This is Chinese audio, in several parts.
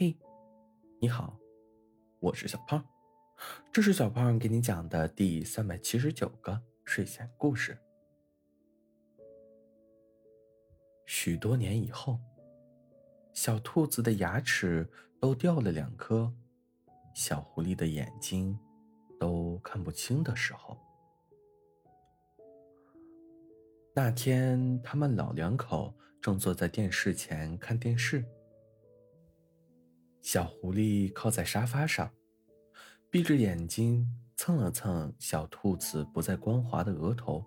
嘿，你好，我是小胖，这是小胖给你讲的第三百七十九个睡前故事。许多年以后，小兔子的牙齿都掉了两颗，小狐狸的眼睛都看不清的时候，那天他们老两口正坐在电视前看电视。小狐狸靠在沙发上，闭着眼睛蹭了蹭小兔子不再光滑的额头。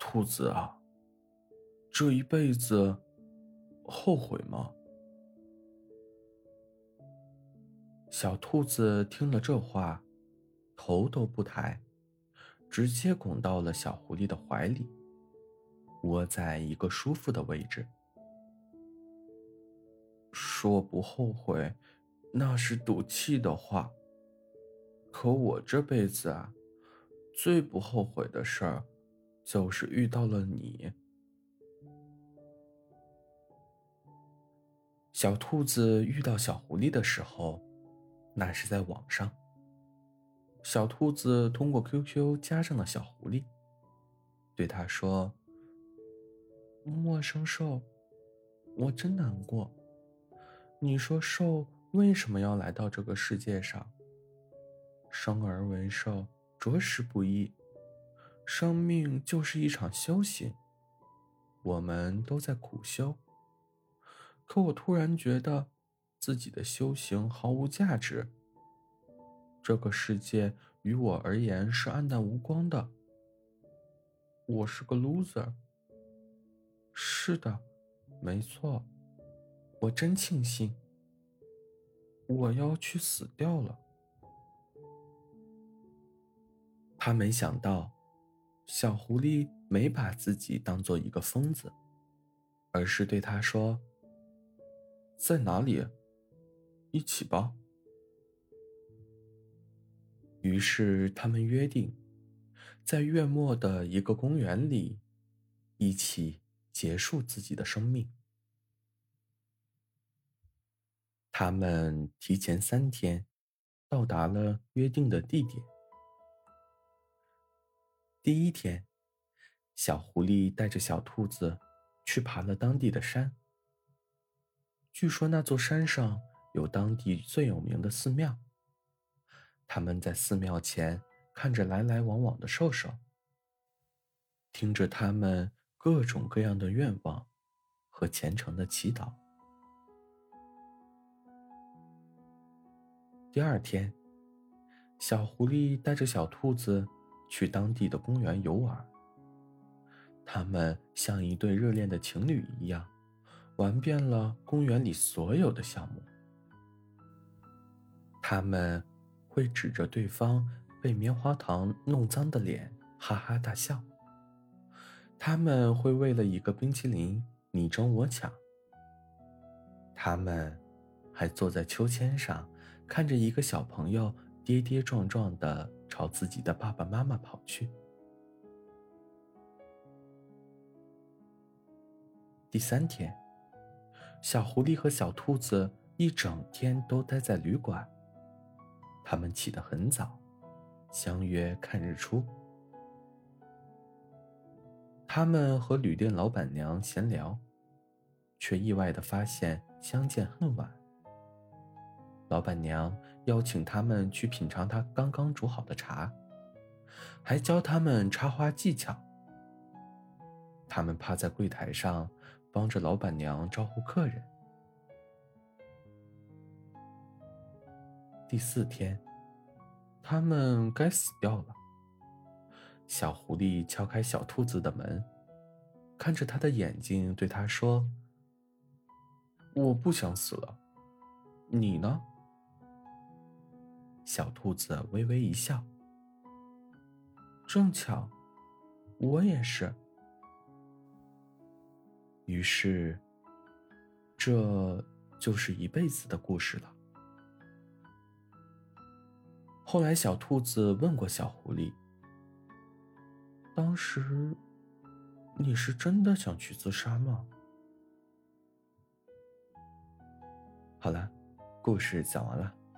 兔子啊，这一辈子后悔吗？小兔子听了这话，头都不抬，直接拱到了小狐狸的怀里，窝在一个舒服的位置。说不后悔，那是赌气的话。可我这辈子啊，最不后悔的事儿，就是遇到了你。小兔子遇到小狐狸的时候，那是在网上。小兔子通过 QQ 加上了小狐狸，对他说：“陌生兽，我真难过。”你说兽为什么要来到这个世界上？生而为兽，着实不易。生命就是一场修行，我们都在苦修。可我突然觉得，自己的修行毫无价值。这个世界于我而言是暗淡无光的。我是个 loser。是的，没错。我真庆幸，我要去死掉了。他没想到，小狐狸没把自己当做一个疯子，而是对他说：“在哪里？一起吧。”于是他们约定，在月末的一个公园里，一起结束自己的生命。他们提前三天到达了约定的地点。第一天，小狐狸带着小兔子去爬了当地的山。据说那座山上有当地最有名的寺庙。他们在寺庙前看着来来往往的兽兽，听着他们各种各样的愿望和虔诚的祈祷。第二天，小狐狸带着小兔子去当地的公园游玩。他们像一对热恋的情侣一样，玩遍了公园里所有的项目。他们会指着对方被棉花糖弄脏的脸哈哈大笑。他们会为了一个冰淇淋你争我抢。他们还坐在秋千上。看着一个小朋友跌跌撞撞的朝自己的爸爸妈妈跑去。第三天，小狐狸和小兔子一整天都待在旅馆。他们起得很早，相约看日出。他们和旅店老板娘闲聊，却意外的发现相见恨晚。老板娘邀请他们去品尝她刚刚煮好的茶，还教他们插花技巧。他们趴在柜台上，帮着老板娘招呼客人。第四天，他们该死掉了。小狐狸敲开小兔子的门，看着他的眼睛，对他说：“我不想死了，你呢？”小兔子微微一笑，正巧，我也是。于是，这就是一辈子的故事了。后来，小兔子问过小狐狸：“当时，你是真的想去自杀吗？”好了，故事讲完了。